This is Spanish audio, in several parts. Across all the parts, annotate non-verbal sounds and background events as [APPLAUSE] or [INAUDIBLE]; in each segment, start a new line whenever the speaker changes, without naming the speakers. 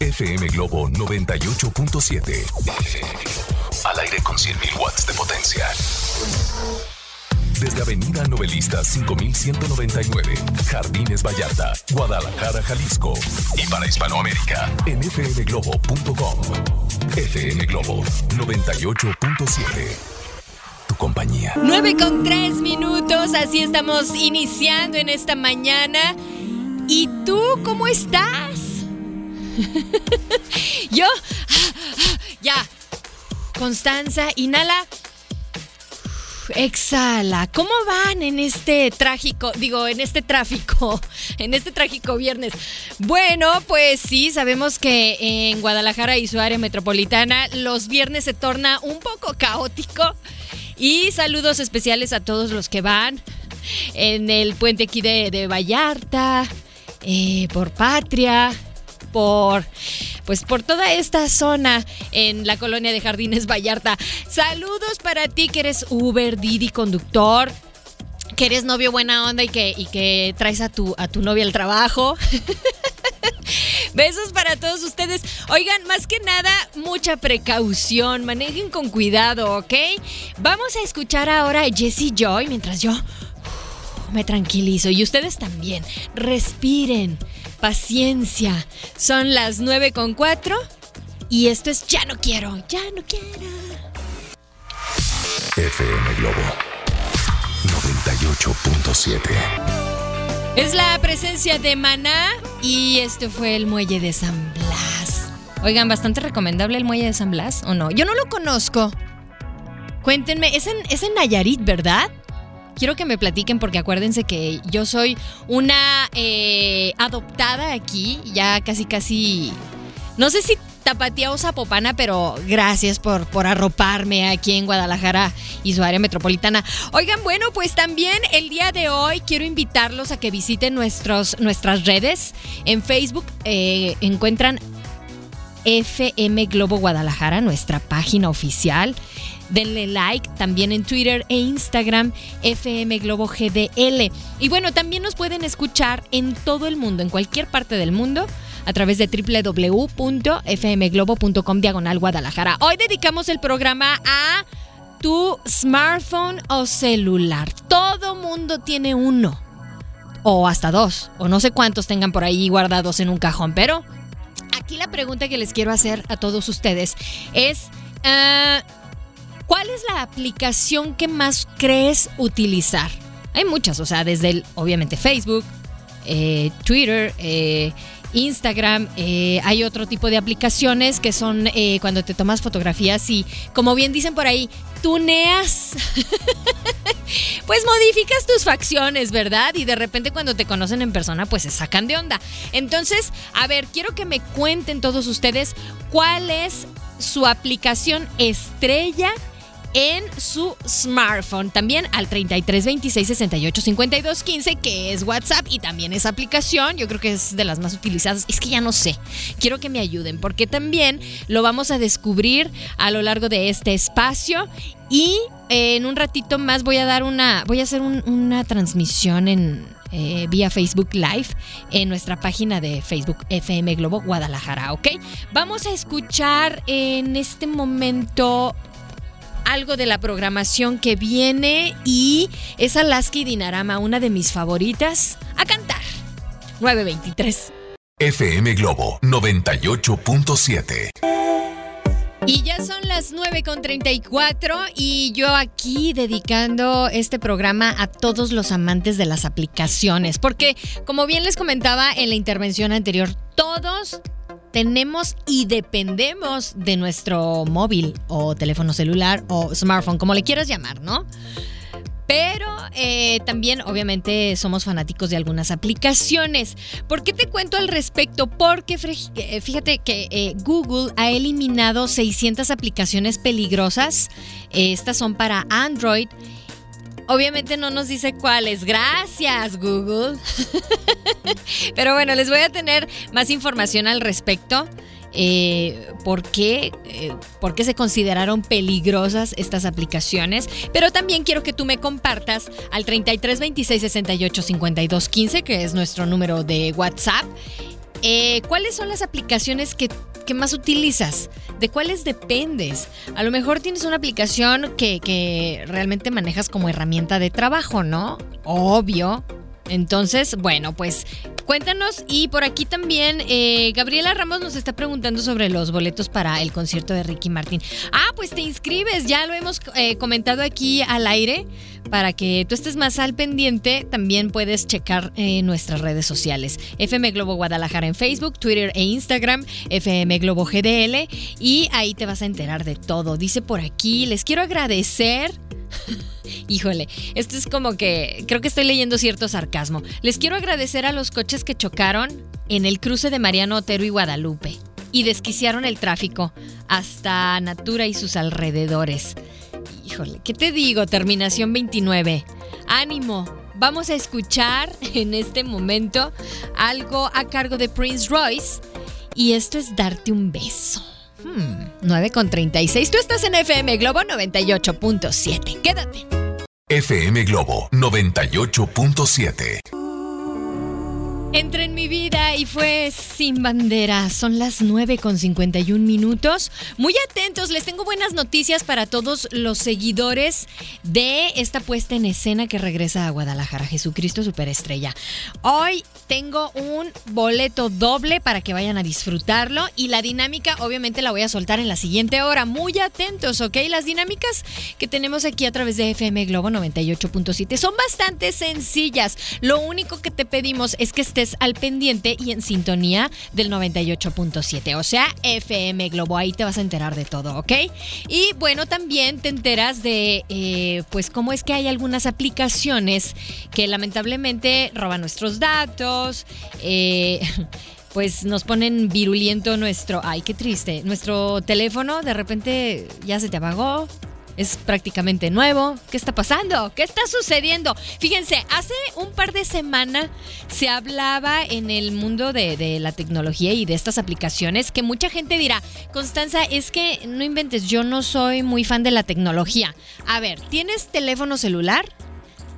FM Globo 98.7. Al aire con 100.000 watts de potencia. Desde Avenida Novelista 5199, Jardines Vallarta, Guadalajara, Jalisco. Y para Hispanoamérica, en fmglobo.com. FM Globo 98.7. Tu compañía.
9 con 3 minutos, así estamos iniciando en esta mañana. ¿Y tú cómo estás? [LAUGHS] Yo, [LAUGHS] ya. Constanza, inhala. Exhala. ¿Cómo van en este trágico, digo, en este tráfico, [LAUGHS] en este trágico viernes? Bueno, pues sí, sabemos que en Guadalajara y su área metropolitana los viernes se torna un poco caótico. Y saludos especiales a todos los que van en el puente aquí de, Vallarta, eh, por Patria, por pues por toda esta zona en la colonia de Jardines Vallarta. Saludos para ti que eres Uber, Didi, conductor. Que eres novio buena onda y que, y que traes a tu, a tu novia al trabajo. [LAUGHS] Besos para todos ustedes. Oigan, más que nada, mucha precaución. Manejen con cuidado, ¿ok? Vamos a escuchar ahora a Jessie Joy mientras yo me tranquilizo. Y ustedes también. Respiren. Paciencia. Son las 9 con 4 y esto es Ya no quiero, ya no quiero.
FM Globo 98.7.
Es la presencia de Maná y este fue el muelle de San Blas. Oigan, bastante recomendable el muelle de San Blas, ¿o no? Yo no lo conozco. Cuéntenme, es en, es en Nayarit, ¿verdad? Quiero que me platiquen porque acuérdense que yo soy una eh, adoptada aquí, ya casi casi, no sé si tapatía o zapopana, pero gracias por, por arroparme aquí en Guadalajara y su área metropolitana. Oigan, bueno, pues también el día de hoy quiero invitarlos a que visiten nuestros, nuestras redes. En Facebook eh, encuentran FM Globo Guadalajara, nuestra página oficial. Denle like también en Twitter e Instagram FM Globo GDL. Y bueno, también nos pueden escuchar en todo el mundo, en cualquier parte del mundo a través de www.fmglobo.com diagonal Guadalajara. Hoy dedicamos el programa a tu smartphone o celular. Todo mundo tiene uno. O hasta dos. O no sé cuántos tengan por ahí guardados en un cajón. Pero aquí la pregunta que les quiero hacer a todos ustedes es... ah, ¿Cuál es la aplicación que más crees utilizar? Hay muchas, o sea, desde obviamente Facebook, eh, Twitter, eh, Instagram, eh, hay otro tipo de aplicaciones que son cuando te tomas fotografías y, como bien dicen por ahí, tuneas. [LAUGHS] pues modificas tus facciones, ¿verdad? Y de repente cuando te conocen en persona, pues se sacan de onda. Entonces, a ver, quiero que me cuenten todos ustedes cuál es su aplicación estrella en su smartphone. También al 33 26 68 52 15, que es WhatsApp y también es aplicación. Yo creo que es de las más utilizadas. Es que ya no sé. Quiero que me ayuden porque también lo vamos a descubrir a lo largo de este espacio. Y eh, en un ratito más voy a dar una. Voy a hacer un- una transmisión en. eh, vía Facebook Live en nuestra página de Facebook FM Globo Guadalajara, ¿ok? Vamos a escuchar en este momento algo de la programación que viene y es Alaska Dinarama, una de mis favoritas, a cantar. 923.
FM Globo 98.7.
Y ya son las 9.34 y yo aquí dedicando este programa a todos los amantes de las aplicaciones, porque como bien les comentaba en la intervención anterior, todos tenemos y dependemos de nuestro móvil o teléfono celular o smartphone, como le quieras llamar, ¿no? Pero eh, también, obviamente, somos fanáticos de algunas aplicaciones. ¿Por qué te cuento al respecto? Porque eh, fíjate que eh, Google ha eliminado 600 aplicaciones peligrosas. estas son para Android. Obviamente no nos dice cuáles. Gracias, Google. [LAUGHS] Pero bueno, les voy a tener más información al respecto. Eh, por, qué, eh, por qué se consideraron peligrosas estas aplicaciones, pero también quiero que tú me compartas al 33 26 68 52 15, que es nuestro número de WhatsApp. Eh, ¿Cuáles son las aplicaciones que, que, más utilizas? ¿De cuáles dependes? A lo mejor tienes una aplicación que, que realmente manejas como herramienta de trabajo, ¿no? Obvio. Entonces, bueno, pues Cuéntanos y por aquí también eh, Gabriela Ramos nos está preguntando sobre los boletos para el concierto de Ricky Martín. Ah, pues te inscribes, ya lo hemos eh, comentado aquí al aire. Para que tú estés más al pendiente, también puedes checar eh, nuestras redes sociales. FM Globo Guadalajara en Facebook, Twitter e Instagram, FM Globo GDL y ahí te vas a enterar de todo. Dice por aquí, les quiero agradecer [LAUGHS] Híjole, esto es como que creo que estoy leyendo cierto sarcasmo. Les quiero agradecer a los coches que chocaron en el cruce de Mariano Otero y Guadalupe y desquiciaron el tráfico hasta Natura y sus alrededores. Híjole, ¿qué te digo? Terminación 29. Ánimo, vamos a escuchar [LAUGHS] en este momento algo a cargo de Prince Royce y esto es darte un beso. 9 hmm, con 36. Tú estás en FM Globo 98.7. Quédate.
FM Globo 98.7.
Entré en mi vida y fue sin bandera. Son las 9 con 51 minutos. Muy atentos, les tengo buenas noticias para todos los seguidores de esta puesta en escena que regresa a Guadalajara, Jesucristo Superestrella. Hoy tengo un boleto doble para que vayan a disfrutarlo y la dinámica obviamente la voy a soltar en la siguiente hora. Muy atentos, ¿ok? Las dinámicas que tenemos aquí a través de FM Globo 98.7 son bastante sencillas. Lo único que te pedimos es que estés al pendiente y en sintonía del 98.7, o sea, FM Globo, ahí te vas a enterar de todo, ¿ok? Y bueno, también te enteras de, eh, pues, cómo es que hay algunas aplicaciones que lamentablemente roban nuestros datos, eh, [LAUGHS] pues nos ponen viruliento nuestro, ay, qué triste, nuestro teléfono de repente ya se te apagó, es prácticamente nuevo. ¿Qué está pasando? ¿Qué está sucediendo? Fíjense, hace un par de semanas se hablaba en el mundo de, la tecnología y de estas aplicaciones que mucha gente dirá, Constanza, es que no inventes, yo no soy muy fan de la tecnología. A ver, ¿tienes teléfono celular?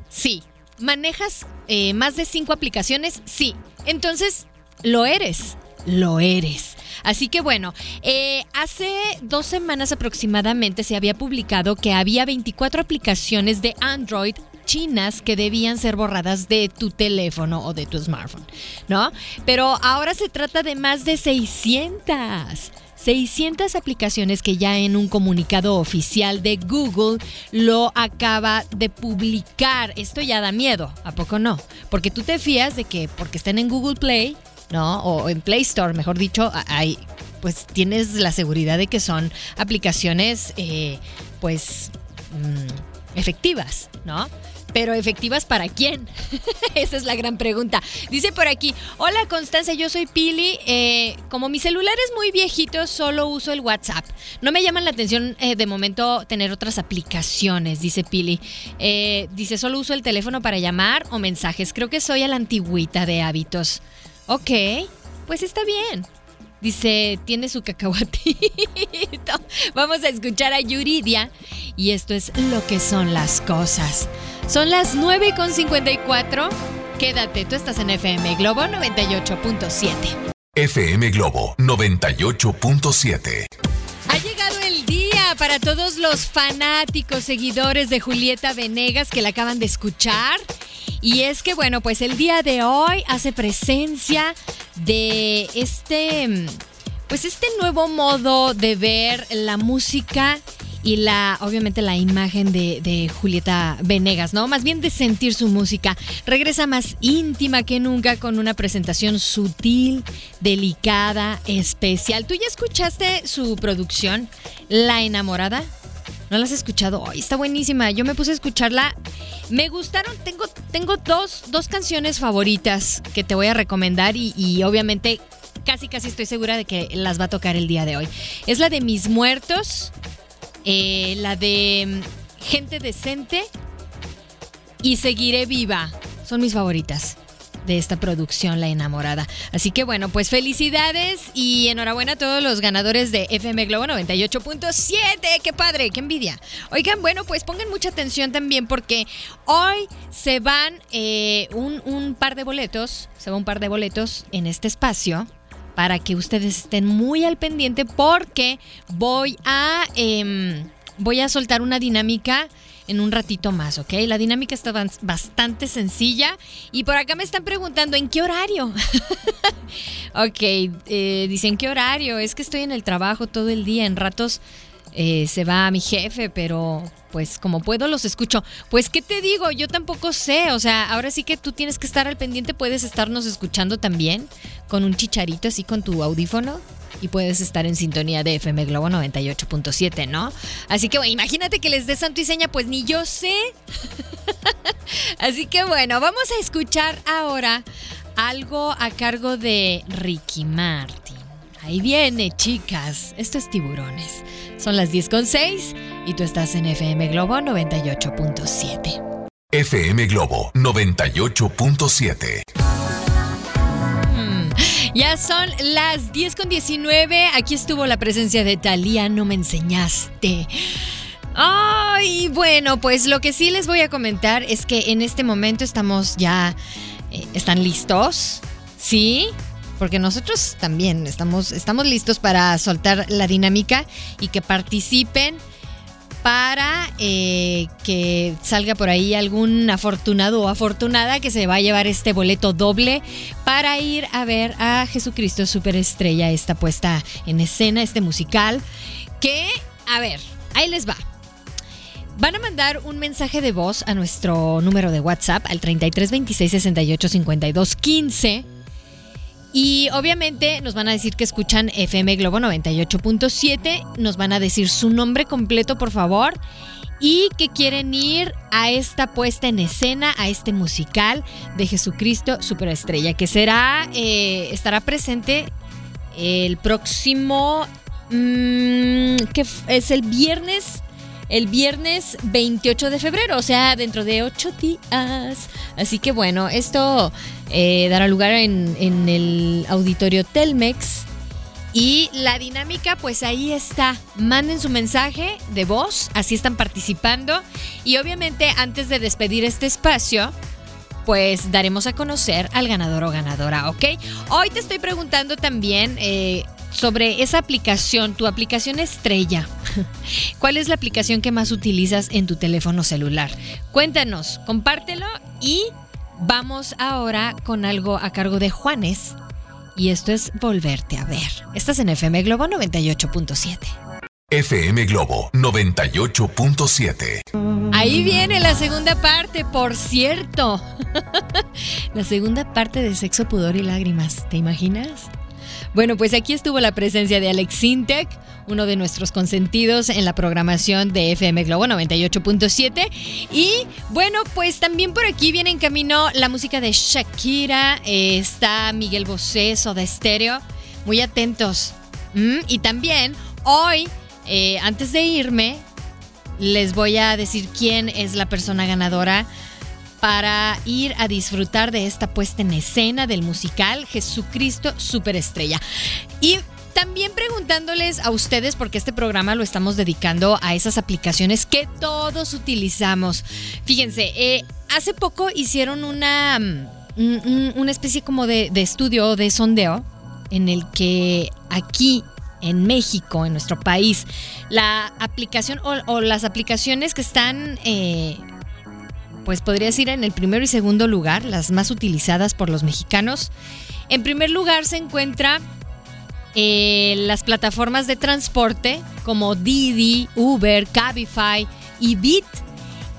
Sí. ¿Manejas eh, más de cinco aplicaciones? Sí. Entonces, lo eres. Lo eres. Así que bueno, eh, hace dos semanas aproximadamente se había publicado que había 24 aplicaciones de Android chinas que debían ser borradas de tu teléfono o de tu smartphone, ¿no? Pero ahora se trata de más de 600. 600 aplicaciones que ya en un comunicado oficial de Google lo acaba de publicar. Esto ya da miedo, ¿a poco no? Porque tú te fías de que porque estén en Google Play ¿no? O en Play Store, mejor dicho, hay, pues tienes la seguridad de que son aplicaciones, eh, pues, mm, efectivas, ¿no? Pero efectivas para quién? [LAUGHS] Esa es la gran pregunta. Dice por aquí, hola Constanza, yo soy Pili. Eh, como mi celular es muy viejito, solo uso el WhatsApp. No me llaman la atención eh, de momento tener otras aplicaciones, dice Pili. dice, solo uso el teléfono para llamar o mensajes. Creo que soy a la antigüita de hábitos. Ok, pues está bien. Dice, tiene su cacahuatito. [LAUGHS] Vamos a escuchar a Yuridia. Y esto es lo que son las cosas. Son las 9.54. Quédate, tú estás en FM Globo 98.7.
FM Globo 98.7.
Ha llegado el día para todos los fanáticos, seguidores de Julieta Venegas que la acaban de escuchar. Y es que, bueno, pues el día de hoy hace presencia de este, pues este nuevo modo de ver la música y la, obviamente la imagen de, de, Julieta Venegas, ¿no? Más bien de sentir su música. Regresa más íntima que nunca con una presentación sutil, delicada, especial. ¿Tú ya escuchaste su producción, La Enamorada? ¿No la has escuchado? Ay, está buenísima. Yo me puse a escucharla. Me gustaron. Tengo, tengo dos, dos canciones favoritas que te voy a recomendar y, y obviamente casi casi estoy segura de que las va a tocar el día de hoy. Es la de Mis Muertos, eh, la de mm, Gente Decente y Seguiré Viva. Son mis favoritas de esta producción La Enamorada. Así que bueno, pues felicidades y enhorabuena a todos los ganadores de FM Globo 98.7. ¡Qué padre! ¡Qué envidia! Oigan, bueno, pues pongan mucha atención también porque hoy se van eh, un, par de boletos, se va un par de boletos en este espacio para que ustedes estén muy al pendiente porque voy a, em, voy a soltar una dinámica en un ratito más, ¿ok? La dinámica está bastante sencilla y por acá me están preguntando en qué horario. [LAUGHS] ok, eh, dicen qué horario, es que estoy en el trabajo todo el día, en ratos eh, se va mi jefe, pero pues como puedo los escucho. Pues qué te digo, yo tampoco sé, o sea, ahora sí que tú tienes que estar al pendiente, puedes estarnos escuchando también con un chicharito así con tu audífono y puedes estar en sintonía de FM Globo 98.7, ¿no? Así que bueno, imagínate que les dé santo y seña, pues ni yo sé. [LAUGHS] así que bueno, vamos a escuchar ahora algo a cargo de Ricky Martin. Ahí viene, chicas. Esto es Tiburones. Son las 10.6 y tú estás en FM Globo 98.7.
FM Globo 98.7.
Mm, ya son las 10 con 19. Aquí estuvo la presencia de Talía, no me enseñaste. Ay, bueno, pues lo que sí les voy a comentar es que en este momento estamos ya. Eh, ¿Están listos? ¿Sí? Porque nosotros también estamos, estamos listos para soltar la dinámica y que participen para eh, que salga por ahí algún afortunado o afortunada que se va a llevar este boleto doble para ir a ver a Jesucristo Superestrella, esta puesta en escena, este musical, que, a ver, ahí les va. Van a mandar un mensaje de voz a nuestro número de WhatsApp al 33 26 68 52 15 y obviamente nos van a decir que escuchan FM Globo 98.7, nos van a decir su nombre completo, por favor, y que quieren ir a esta puesta en escena, a este musical de Jesucristo Superestrella, que será, eh, estará presente el próximo, mm, que es el viernes el viernes 28 de febrero, o sea, dentro de ocho días. Así que bueno, esto eh, dará lugar en, el auditorio Telmex. Y la dinámica, pues ahí está. Manden su mensaje de voz, así están participando. Y obviamente, antes de despedir este espacio, pues daremos a conocer al ganador o ganadora, ¿ok? Hoy te estoy preguntando también eh, sobre esa aplicación, tu aplicación estrella. ¿Cuál es la aplicación que más utilizas en tu teléfono celular? Cuéntanos, compártelo y vamos ahora con algo a cargo de Juanes. Y esto es Volverte a ver. Estás en FM Globo 98.7.
FM Globo 98.7.
Ahí viene la segunda parte, por cierto. [LAUGHS] la segunda parte de Sexo, Pudor y Lágrimas. ¿Te imaginas? Bueno, pues aquí estuvo la presencia de Alex Sintek, uno de nuestros consentidos en la programación de FM Globo 98.7. Y bueno, pues también por aquí viene en camino la música de Shakira, eh, está Miguel Bosé, Soda Stereo. Muy atentos. Mm, y también hoy, eh, antes de irme, les voy a decir quién es la persona ganadora para ir a disfrutar de esta puesta en escena del musical Jesucristo Superestrella. Y también preguntándoles a ustedes, porque este programa lo estamos dedicando a esas aplicaciones que todos utilizamos. Fíjense, eh, hace poco hicieron una, mm, una especie como de, estudio, de sondeo, en el que aquí en México, en nuestro país, la aplicación o, las aplicaciones que están eh, pues podrías ir en el primero y segundo lugar, las más utilizadas por los mexicanos. En primer lugar se encuentra eh, las plataformas de transporte como Didi, Uber, Cabify y Bit.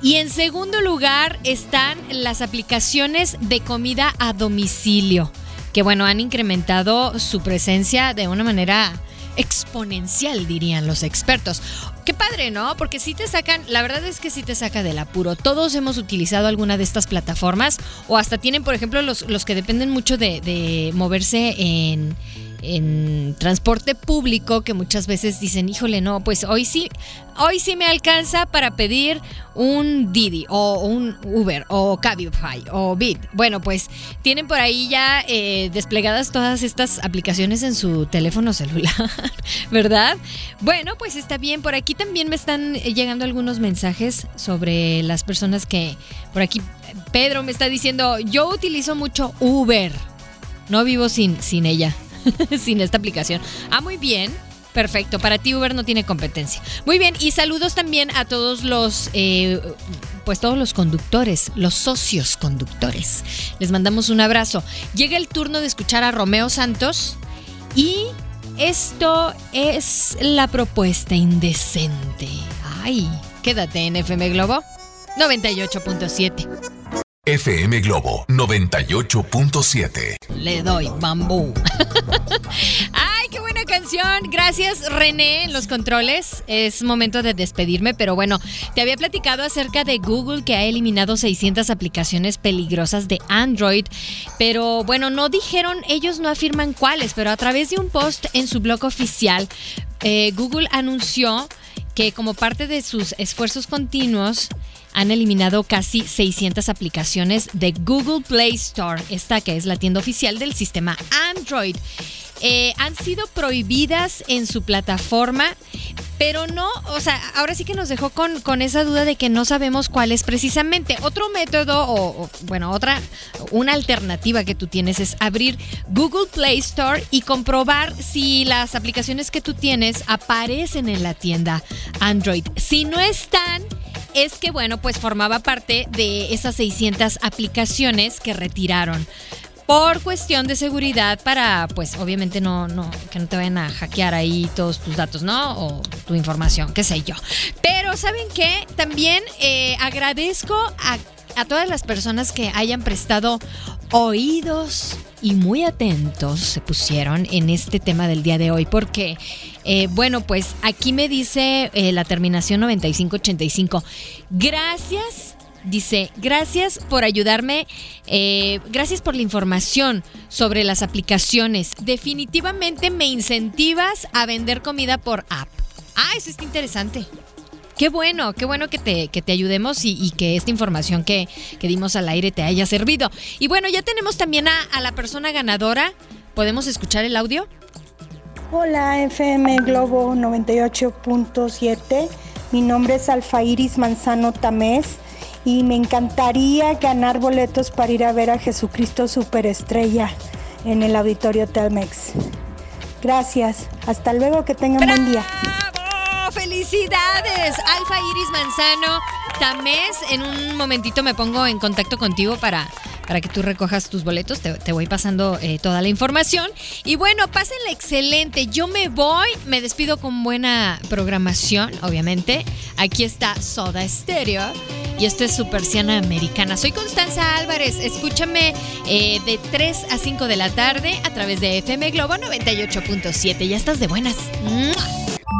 Y en segundo lugar están las aplicaciones de comida a domicilio, que bueno, han incrementado su presencia de una manera exponencial, dirían los expertos. Qué padre, ¿no? Porque si te sacan, la verdad es que sí te saca del apuro. Todos hemos utilizado alguna de estas plataformas o hasta tienen, por ejemplo, los, los que dependen mucho de, de moverse en en transporte público que muchas veces dicen, híjole, no, pues hoy sí, hoy sí me alcanza para pedir un Didi o un Uber o Cabify o Bit. Bueno, pues tienen por ahí ya eh, desplegadas todas estas aplicaciones en su teléfono celular, [LAUGHS] ¿verdad? Bueno, pues está bien. Por aquí también me están llegando algunos mensajes sobre las personas que, por aquí, Pedro me está diciendo, yo utilizo mucho Uber. No vivo sin, sin ella. [LAUGHS] sin esta aplicación. Ah, muy bien. Perfecto, para ti Uber no tiene competencia. Muy bien, y saludos también a todos los, eh, pues todos los conductores, los socios conductores. Les mandamos un abrazo. Llega el turno de escuchar a Romeo Santos y esto es la propuesta indecente. Ay, quédate en FM Globo 98.7.
FM Globo 98.7.
Le doy bambú. [LAUGHS] Ay, qué buena canción. Gracias René en los controles. Es momento de despedirme, pero bueno, te había platicado acerca de Google que ha eliminado 600 aplicaciones peligrosas de Android, pero bueno, no dijeron, ellos no afirman cuáles, pero a través de un post en su blog oficial, eh, Google anunció que como parte de sus esfuerzos continuos, han eliminado casi 600 aplicaciones de Google Play Store, esta que es la tienda oficial del sistema Android. Eh, han sido prohibidas en su plataforma, pero no, o sea, ahora sí que nos dejó con, con esa duda de que no sabemos cuál es precisamente. Otro método, o, bueno, otra, una alternativa que tú tienes es abrir Google Play Store y comprobar si las aplicaciones que tú tienes aparecen en la tienda Android. Si no están, es que, bueno, pues formaba parte de esas 600 aplicaciones que retiraron por cuestión de seguridad para, pues obviamente no, no, que no te vayan a hackear ahí todos tus datos, ¿no? O tu información, qué sé yo. Pero ¿saben qué? También eh, agradezco a, a todas las personas que hayan prestado oídos y muy atentos se pusieron en este tema del día de hoy porque, eh, bueno, pues aquí me dice eh, la terminación 9585. Gracias Dice, gracias por ayudarme, eh, gracias por la información sobre las aplicaciones. Definitivamente me incentivas a vender comida por app. Ah, eso está interesante. Qué bueno, qué bueno que te, que te ayudemos y, que esta información que, que, dimos al aire te haya servido. Y bueno, ya tenemos también a, a la persona ganadora. ¿Podemos escuchar el audio?
Hola, FM Globo 98.7. Mi nombre es Alfairis Manzano Tamés y me encantaría ganar boletos para ir a ver a Jesucristo Superestrella en el Auditorio Telmex. Gracias. Hasta luego, que tengan buen día.
¡Felicidades! Alfa Iris Manzano. Tamés, en un momentito me pongo en contacto contigo para, para que tú recojas tus boletos. Te, voy pasando eh, toda la información. Y bueno, pásenla excelente. Yo me voy, me despido con buena programación, obviamente. Aquí está Soda Stereo. Y esto es su persiana americana. Soy Constanza Álvarez. Escúchame eh, de 3 a 5 de la tarde a través de FM Globo 98.7. Ya estás de buenas.